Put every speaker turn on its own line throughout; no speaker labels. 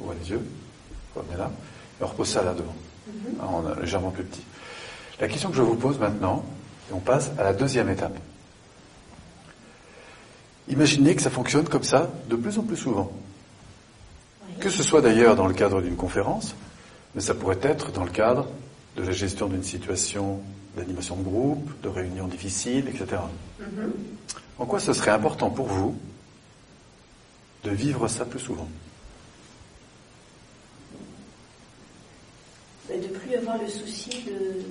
Ouvrez les yeux. Revenez là. Et on repose ça là devant. On est légèrement plus petit. La question que je vous pose maintenant, et on passe à la deuxième étape. Imaginez que ça fonctionne comme ça de plus en plus souvent.
Oui.
Que ce soit d'ailleurs dans le cadre d'une conférence, mais ça pourrait être dans le cadre de la gestion d'une situation d'animation de groupe, de réunions difficiles, etc.
Mhm.
En quoi ce serait important pour vous de vivre ça plus souvent?
De plus avoir le souci de.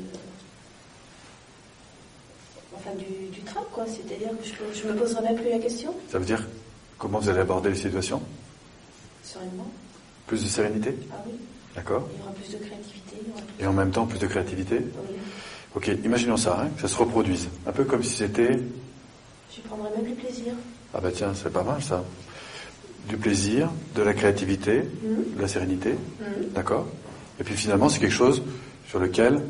Enfin, du, du trac, quoi. C'est-à-dire que je, je me poserai même plus la question,
Ça veut dire comment vous allez aborder les situations?
Sereinement.
Plus de sérénité?
Ah oui,
D'accord
il y aura plus de créativité. aura plus-
Et en même temps plus de créativité?
Oui.
Ok, imaginons ça, hein, que ça se reproduise. Un peu comme si c'était...
J'y prendrai même du plaisir.
Ah bah tiens, c'est pas mal ça. Du plaisir, de la créativité,
Mhm.
de la sérénité,
Mhm.
d'accord Et puis finalement, c'est quelque chose sur lequel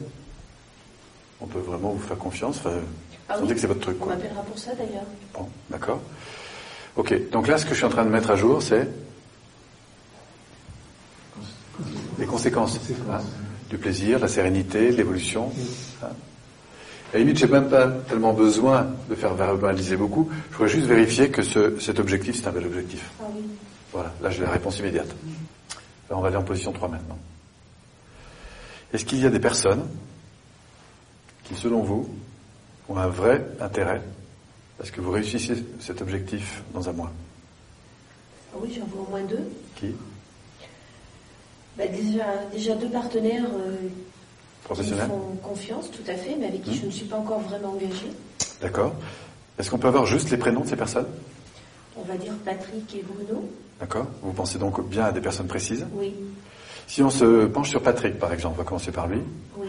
on peut vraiment vous faire confiance. Enfin,
Ah oui,
que c'est votre truc,
On m'appellera pour ça d'ailleurs.
Bon, d'accord. Ok, donc là, ce que je suis en train de mettre à jour, c'est les conséquences hein, du plaisir, la sérénité, l'évolution. hein. À la limite, j'ai même pas tellement besoin de faire verbaliser beaucoup. Je voudrais juste vérifier que ce- cet objectif, c'est un bel objectif.
Ah oui.
Voilà, là j'ai la réponse immédiate. Alors, on va aller en position 3 maintenant. Est-ce qu'il y a des personnes qui, selon vous, ont un vrai intérêt à ce que vous réussissiez cet objectif dans un mois?
Ah oui, j'en vois au moins deux.
Qui?
Bah, déjà, déjà deux partenaires euh, qui me
Professionnels
font confiance, tout à fait, mais avec qui
Mhm.
je ne suis pas encore vraiment engagée.
D'accord. Est-ce qu'on peut avoir juste les prénoms de ces personnes?
On va dire Patrick et Bruno.
D'accord. Vous pensez donc bien à des personnes précises?
Oui,
Si on se penche sur Patrick, par exemple, on va commencer par lui.
oui.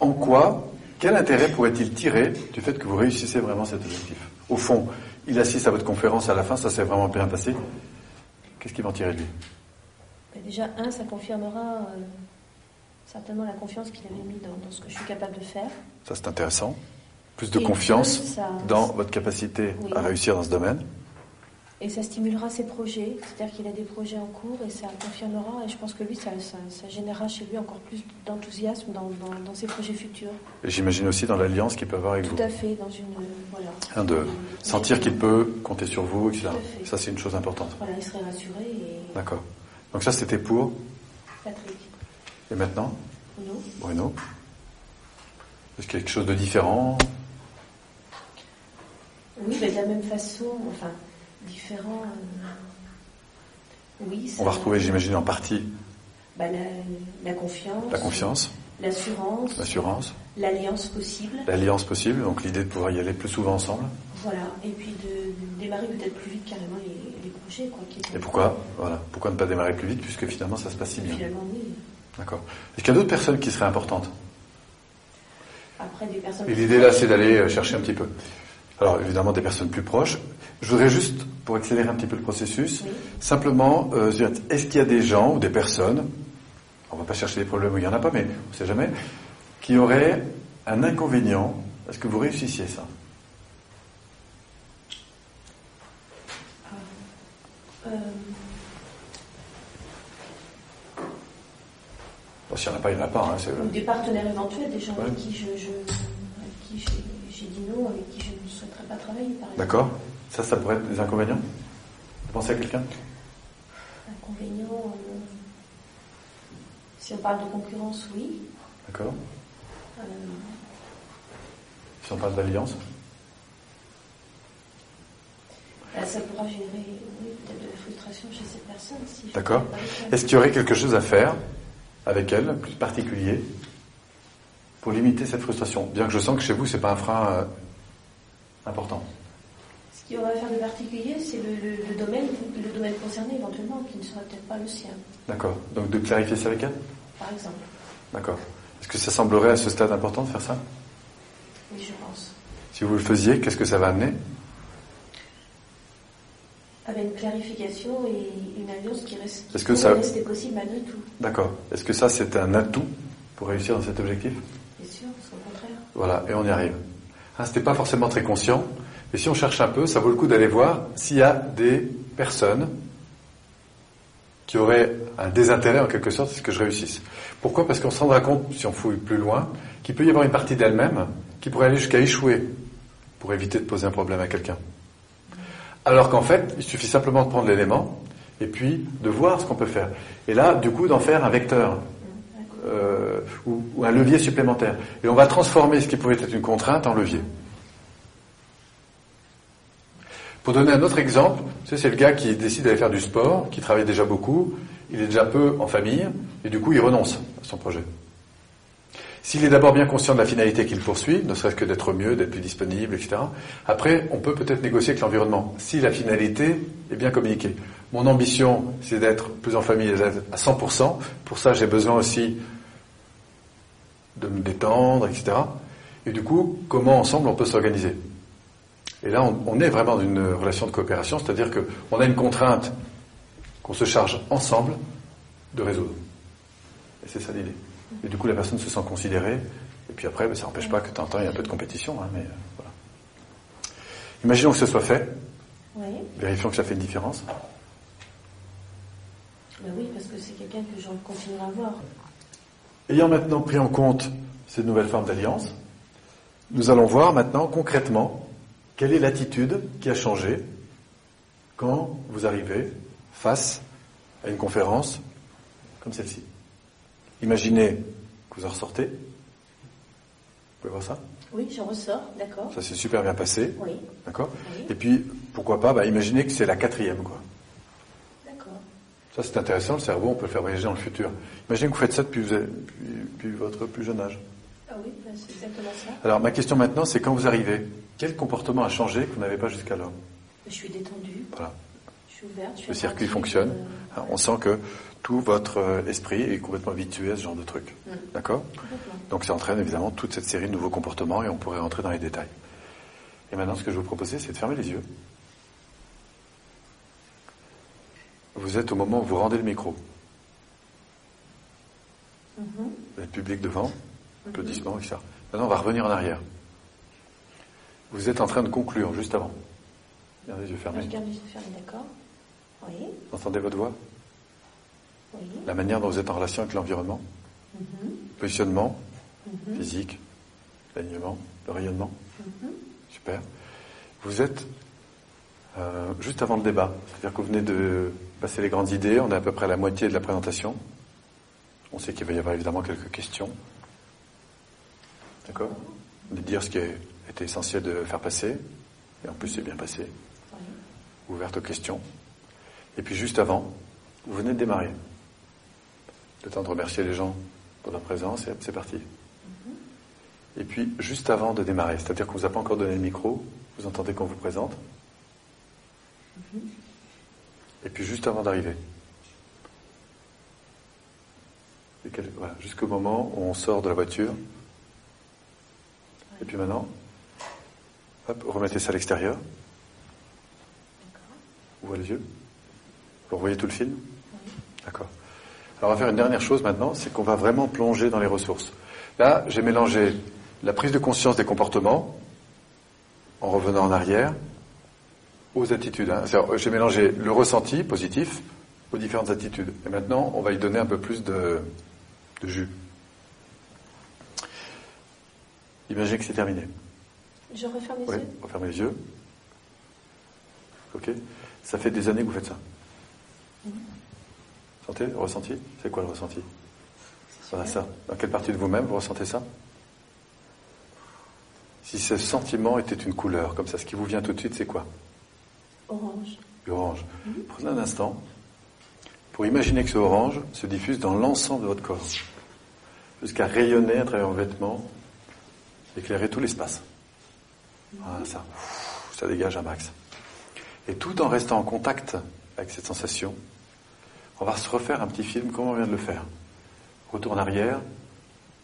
En quoi, quel intérêt pourrait-il tirer du fait que vous réussissez vraiment cet objectif? Au fond, il assiste à votre conférence à la fin, ça s'est vraiment bien passé. Qu'est-ce qu'il va en tirer de lui?
Bah, déjà, un, ça confirmera euh, certainement la confiance qu'il avait mis dans, dans ce que je suis capable de faire.
Ça, c'est intéressant. Plus de
Et
confiance
deux, ça-
dans votre capacité
Oui.
à réussir dans ce domaine.
Et ça stimulera ses projets, c'est-à-dire qu'il a des projets en cours et ça confirmera. Et je pense que lui, ça, ça, ça générera chez lui encore plus d'enthousiasme dans, dans- dans ses projets futurs.
Et j'imagine aussi dans l'alliance qu'il peut avoir avec
Tout
vous.
à fait, dans une. voilà.
Hein, de sentir qu'il peut compter sur vous, etc.
Tout à fait.
Ça, c'est une chose importante.
Voilà, il serait rassuré et.
D'accord. Donc ça, c'était pour.
Patrick,
Et maintenant,
Bruno.
Bruno Est-ce qu'il y a quelque chose de différent?
Oui, mais de la même façon, enfin, différent. euh, Oui, ça-
On va retrouver, j'imagine, en partie
bah, la, la confiance.
la confiance,
L'assurance.
l'assurance,
L'alliance possible.
l'alliance possible, donc l'idée de pouvoir y aller plus souvent ensemble.
Voilà. Et puis de démarrer peut-être plus vite carrément les, les projets, quoi. Qui
Et pourquoi Voilà. Pourquoi ne pas démarrer plus vite puisque finalement ça se passe si bien
Finalement, oui.
D'accord. Est-ce qu'il y a d'autres personnes qui seraient importantes?
Après, des personnes.
Et l'idée là, c'est d'aller euh, chercher un petit peu. Alors évidemment des personnes plus proches. Je voudrais juste, pour accélérer un petit peu le processus,
Oui.
simplement, euh, dire, est-ce qu'il y a des gens ou des personnes, on va pas chercher des problèmes où il n'y en a pas, mais on ne sait jamais, qui auraient un inconvénient à ce que vous réussissiez ça?
Euh,
Bon, S'il n'y en a pas, il n'y en a pas. hein,
ou des partenaires éventuels, des gens
Ouais.
avec qui je, je avec qui j'ai, j'ai dit non, avec qui je ne souhaiterais pas travailler, par exemple.
D'accord Ça, ça pourrait être des inconvénients Vous pensez à quelqu'un?
Inconvénient. euh, si on parle de concurrence, oui.
D'accord
Euh,
Si on parle d'alliance?
Bah, ça pourra générer oui, peut-être de la frustration chez cette personne. Si
D'accord. Est-ce qu'il y aurait quelque chose à faire avec elle, plus particulier, pour limiter cette frustration? Bien que je sens que chez vous, c'est pas un frein euh, important.
Ce qu'il y aura à faire de particulier, c'est le, le- le domaine, le domaine concerné éventuellement, qui ne sera peut-être pas le sien,
D'accord. Donc de clarifier ça avec elle?
Par exemple.
D'accord. Est-ce que ça semblerait à ce stade important de faire ça?
Oui, je pense.
Si vous le faisiez, qu'est-ce que ça va amener?
Avec une clarification et une alliance qui reste.
Est-ce que ça-
rester possible malgré tout,
D'accord. Est-ce que ça, c'est un atout pour réussir dans cet objectif?
Bien sûr, parce qu'au contraire.
Voilà, et on y arrive. Hein, C'était pas forcément très conscient, mais si on cherche un peu, ça vaut le coup d'aller voir s'il y a des personnes qui aurait un désintérêt en quelque sorte, c'est que je réussisse. Pourquoi? Parce qu'on se rendra compte, si on fouille plus loin, qu'il peut y avoir une partie d'elle-même qui pourrait aller jusqu'à échouer pour éviter de poser un problème à quelqu'un. Alors qu'en fait, il suffit simplement de prendre l'élément et puis de voir ce qu'on peut faire. Et là, du coup, d'en faire un vecteur euh, ou, ou, un levier supplémentaire. Et on va transformer ce qui pouvait être une contrainte en levier. Pour donner un autre exemple, c'est le gars qui décide d'aller faire du sport, qui travaille déjà beaucoup, il est déjà peu en famille, et du coup il renonce à son projet. S'il est d'abord bien conscient de la finalité qu'il poursuit, ne serait-ce que d'être mieux, d'être plus disponible, etc., après, on peut peut-être négocier avec l'environnement, si la finalité est bien communiquée. Mon ambition, c'est d'être plus en famille à 100%. Pour ça, j'ai besoin aussi de me détendre, etc. Et du coup, comment ensemble on peut s'organiser? Et là, on, on, est vraiment dans une relation de coopération, c'est-à-dire qu'on a une contrainte qu'on se charge ensemble de résoudre. Et c'est ça l'idée. Et du coup, la personne se sent considérée. Et puis après, ben, ça n'empêche pas que de temps en temps, il y a un peu de compétition. Hein, mais euh, voilà. Imaginons que ce soit fait.
Oui.
Vérifions que ça fait une différence.
Ben oui, parce que c'est quelqu'un que j'en continuerai à voir.
Ayant maintenant pris en compte ces nouvelles formes d'alliance, nous allons voir maintenant concrètement quelle est l'attitude qui a changé quand vous arrivez face à une conférence comme celle-ci. Imaginez que vous en ressortez. Vous pouvez voir ça
Oui, j'en ressors, d'accord.
Ça s'est super bien passé.
Oui.
D'accord
Oui.
Et puis, pourquoi pas, bah, imaginez que c'est la quatrième, quoi. Ça, c'est intéressant, le cerveau, on peut le faire voyager dans le futur. Imaginez que vous faites ça depuis, vous avez- depuis- depuis votre plus jeune âge.
Ah oui, ben, c'est exactement ça.
Alors, ma question maintenant, c'est quand vous arrivez, quel comportement a changé que vous n'avez pas jusqu'alors?
Je suis détendue,
Voilà.
je suis ouverte. Je suis
Le circuit fonctionne.
euh,
Alors, on sent que tout votre euh, esprit est complètement habitué à ce genre de truc.
Mm.
D'accord? Donc ça entraîne évidemment toute cette série de nouveaux comportements et on pourrait rentrer dans les détails. Et maintenant, ce que je vais vous proposer, c'est de fermer les yeux. Vous êtes au moment où vous rendez le micro.
Mhm.
Vous êtes public devant, applaudissements, etc. Maintenant, on va revenir en arrière. Vous êtes en train de conclure juste avant. Gardez les yeux
Je
fermés.
garde les yeux fermés, d'accord Oui,
Vous entendez votre voix?
Oui.
La manière dont vous êtes en relation avec l'environnement?
Mhm.
Positionnement?
Mhm.
physique, l'alignement, le rayonnement?
Mhm.
Super. Vous êtes euh, juste avant le débat, c'est-à-dire que vous venez de passer les grandes idées, on est à peu près à la moitié de la présentation. On sait qu'il va y avoir évidemment quelques questions. D'accord? De dire ce qui été essentiel de faire passer, et en plus c'est bien passé, ouverte aux questions. Et puis juste avant, vous venez de démarrer. Le temps de remercier les gens pour leur présence, et c'est parti. Et puis, juste avant de démarrer, c'est-à-dire qu'on ne vous a pas encore donné le micro, vous entendez qu'on vous présente. Et puis, juste avant d'arriver. Voilà, jusqu'au moment où on sort de la voiture. Et puis maintenant, hop, remettez ça à l'extérieur. Ouvrez les yeux. Vous revoyez tout le film D'accord. Alors on va faire une dernière chose maintenant, c'est qu'on va vraiment plonger dans les ressources. Là, j'ai mélangé la prise de conscience des comportements, en revenant en arrière, aux attitudes. hein. J'ai mélangé le ressenti positif aux différentes attitudes. Et maintenant, on va y donner un peu plus de, de jus. Imaginez que c'est terminé.
Je referme les
Oui,
yeux
refermez les yeux. Ok Ça fait des années que vous faites ça. Sentez le ressenti? C'est quoi le ressenti? Voilà ça. Dans quelle partie de vous-même vous ressentez ça? Si ce sentiment était une couleur, comme ça, ce qui vous vient tout de suite, c'est quoi?
Orange.
Orange. Prenez un instant pour imaginer que ce orange se diffuse dans l'ensemble de votre corps, jusqu'à rayonner à travers vos vêtements, éclairer tout l'espace. Voilà, ça. Ça dégage un max. Et tout en restant en contact avec cette sensation, on va se refaire un petit film comme on vient de le faire. Retour en arrière,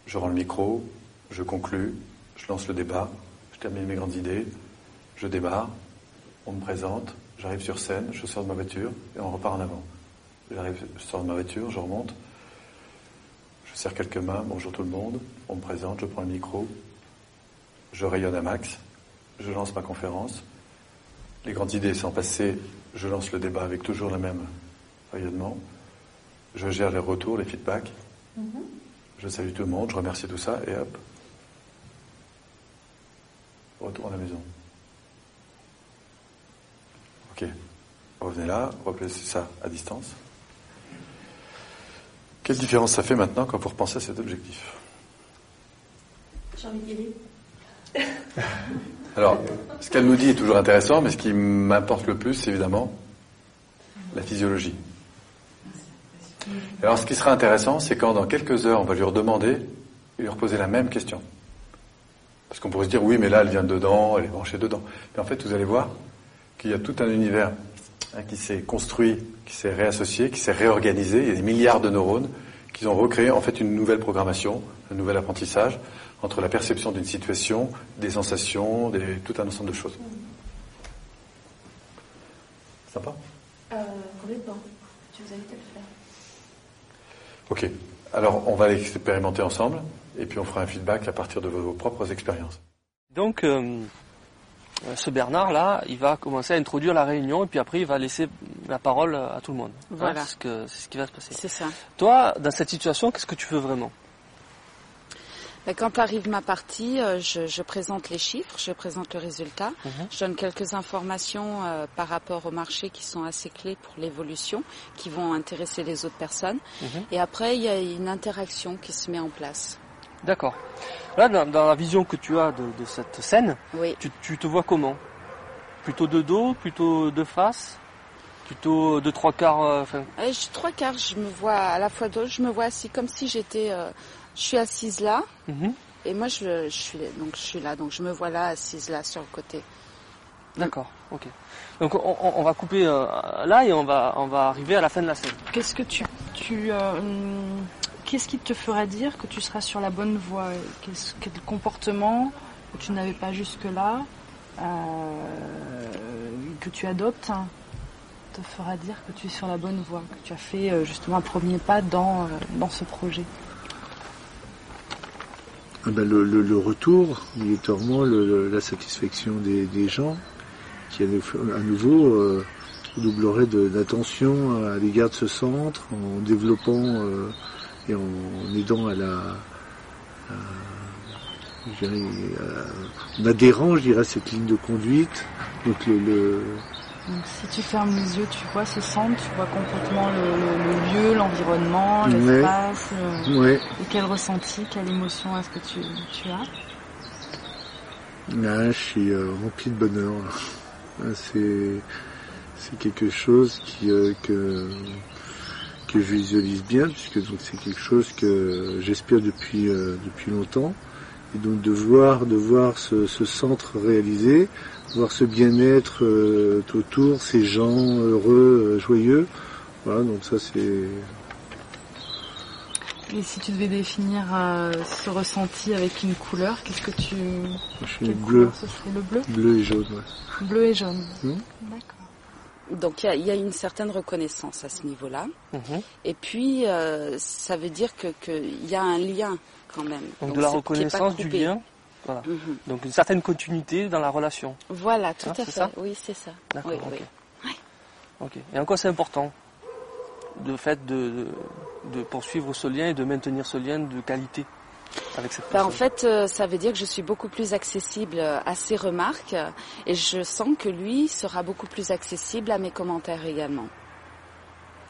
je rends le micro, je conclus, je lance le débat, je termine mes grandes idées, je démarre, on me présente, j'arrive sur scène, je sors de ma voiture et on repart en avant. J'arrive, je sors de ma voiture, je remonte, je serre quelques mains, bonjour tout le monde, on me présente, je prends le micro, je rayonne à max, je lance ma conférence, les grandes idées sont passées, je lance le débat avec toujours le même rayonnement, je gère les retours, les feedbacks. Je salue tout le monde, je remercie tout ça, et hop. Retour à la maison. Ok. Revenez là, replacez ça à distance. Quelle différence ça fait maintenant quand vous repensez à cet objectif?
J'ai envie aller.
Alors, ce qu'elle nous dit est toujours intéressant, mais ce qui m'importe le plus, c'est évidemment la physiologie. Alors, ce qui sera intéressant, c'est quand dans quelques heures, on va lui redemander et lui reposer la même question. Parce qu'on pourrait se dire, oui, mais là, elle vient dedans, elle est branchée dedans. Mais en fait, vous allez voir qu'il y a tout un univers hein, qui s'est construit, qui s'est réassocié, qui s'est réorganisé. Il y a des milliards de neurones qui ont recréé en fait une nouvelle programmation, un nouvel apprentissage entre la perception d'une situation, des sensations, des, tout un ensemble de choses. Sympa?
Euh, Complètement. Je vous invite à le faire.
Ok. Alors, on va l'expérimenter ensemble, et puis on fera un feedback à partir de vos propres expériences.
Donc, euh, ce Bernard-là, il va commencer à introduire la réunion, et puis après, il va laisser la parole à tout le monde. Hein,
Voilà.
c'est ce, que- c'est ce qui va se passer.
C'est ça.
Toi, dans cette situation, qu'est-ce que tu veux vraiment?
Mais Quand arrive ma partie, euh, je, je présente les chiffres, je présente le résultat,
Mhm.
je donne quelques informations euh, par rapport au marché qui sont assez clés pour l'évolution, qui vont intéresser les autres personnes.
Mhm.
Et après, il y a une interaction qui se met en place.
D'accord. Là, dans, dans la vision que tu as de, de cette scène,
Oui.
tu, tu te vois comment? Plutôt de dos, plutôt de face? Plutôt de trois quarts euh, enfin,
Euh, je- trois quarts, je me vois à la fois dos, je me vois assis comme si j'étais, euh, je suis assise là,
mhm.
et moi je, je suis donc je suis là, donc je me vois là assise là sur le côté.
D'accord, ok. Donc on, on- on va couper euh, là et on va, on va arriver à la fin de la scène.
Qu'est-ce que tu, tu euh, qu'est-ce qui te fera dire que tu seras sur la bonne voie Quel comportement que tu n'avais pas jusque-là, euh, que tu adoptes, hein, te fera dire que tu es sur la bonne voie, que tu as fait euh, justement un premier pas dans, euh, dans ce projet?
Ah ben, le, le- le retour, obligatoirement, la satisfaction des, des gens, qui à nou- à nouveau doublerait d'attention à l'égard de ce centre, en développant et en, aidant à la... à- je dirais, à- en adhérant, je dirais, à cette ligne de conduite. Donc le, le-
Donc si tu fermes les yeux, tu vois ce centre, tu vois complètement le, le- le lieu, l'environnement,
Ouais.
l'espace. euh,
ouais,
et quel ressenti, quelle émotion est-ce que tu, tu as?
Là, je suis euh, rempli de bonheur. C'est c'est quelque chose qui euh, que que je visualise bien puisque donc c'est quelque chose que j'espère depuis euh, depuis longtemps et donc de voir de voir ce, ce centre réalisé, voir ce bien-être euh, autour, ces gens heureux, euh, joyeux. Voilà, donc ça c'est
Et si tu devais définir euh, ce ressenti avec une couleur, qu'est-ce que tu...
je suis bleu,
couleur ce serait le bleu?
Bleu et jaune. ouais.
Bleu et jaune.
Hmm?
D'accord.
Donc il y a, il y a une certaine reconnaissance à ce niveau-là.
Mhm.
Et puis euh, ça veut dire que qu'il y a un lien quand même.
Donc, de la reconnaissance du lien, voilà.
Mhm.
Donc une certaine continuité dans la relation.
Voilà, tout
Hein,
à
c'est
fait. oui, c'est ça.
D'accord,
Oui,
ok.
oui.
Ok. Et en quoi c'est important le fait de, de, de poursuivre ce lien et de maintenir ce lien de qualité? Avec cette
Ben,
personne
en fait, euh, ça veut dire que je suis beaucoup plus accessible à ses remarques et je sens que lui sera beaucoup plus accessible à mes commentaires également.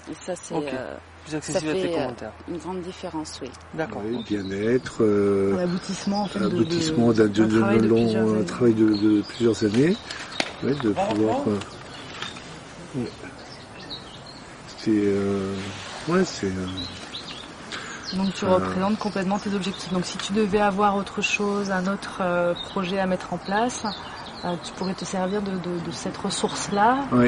Et ça, c'est euh,
plus accessible à tes
euh,
commentaires.
une grande différence, oui.
D'accord. Ok.
bien-être. euh,
L'aboutissement, en fait, de, de,
aboutissement d'un
d'un travail de
long
plusieurs
un
années.
travail de, de plusieurs années, ouais, de pouvoir. euh, ouais. C'est euh, ouais, c'est euh,
Donc tu
Euh.
représentes complètement tes objectifs. Donc si tu devais avoir autre chose, un autre euh, projet à mettre en place, euh, tu pourrais te servir de, de- de cette ressource-là euh,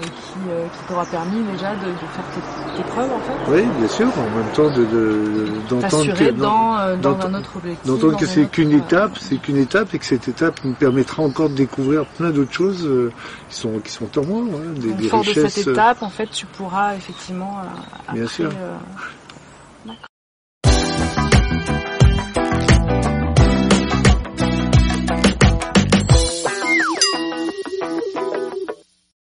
qui, qui t'aura permis déjà de, de faire tes, tes preuves en fait.
oui, bien sûr. En même temps, de de- d'entendre que
dans, dans
d'entendre-
un autre objectif.
d'entendre que c'est qu'une étape, c'est qu'une étape et que cette étape nous permettra encore de découvrir plein d'autres choses qui sont qui sont en moi, hein, des,
Donc,
des
fort de cette étape, en fait, tu pourras effectivement euh,
Bien
après,
sûr.
euh, my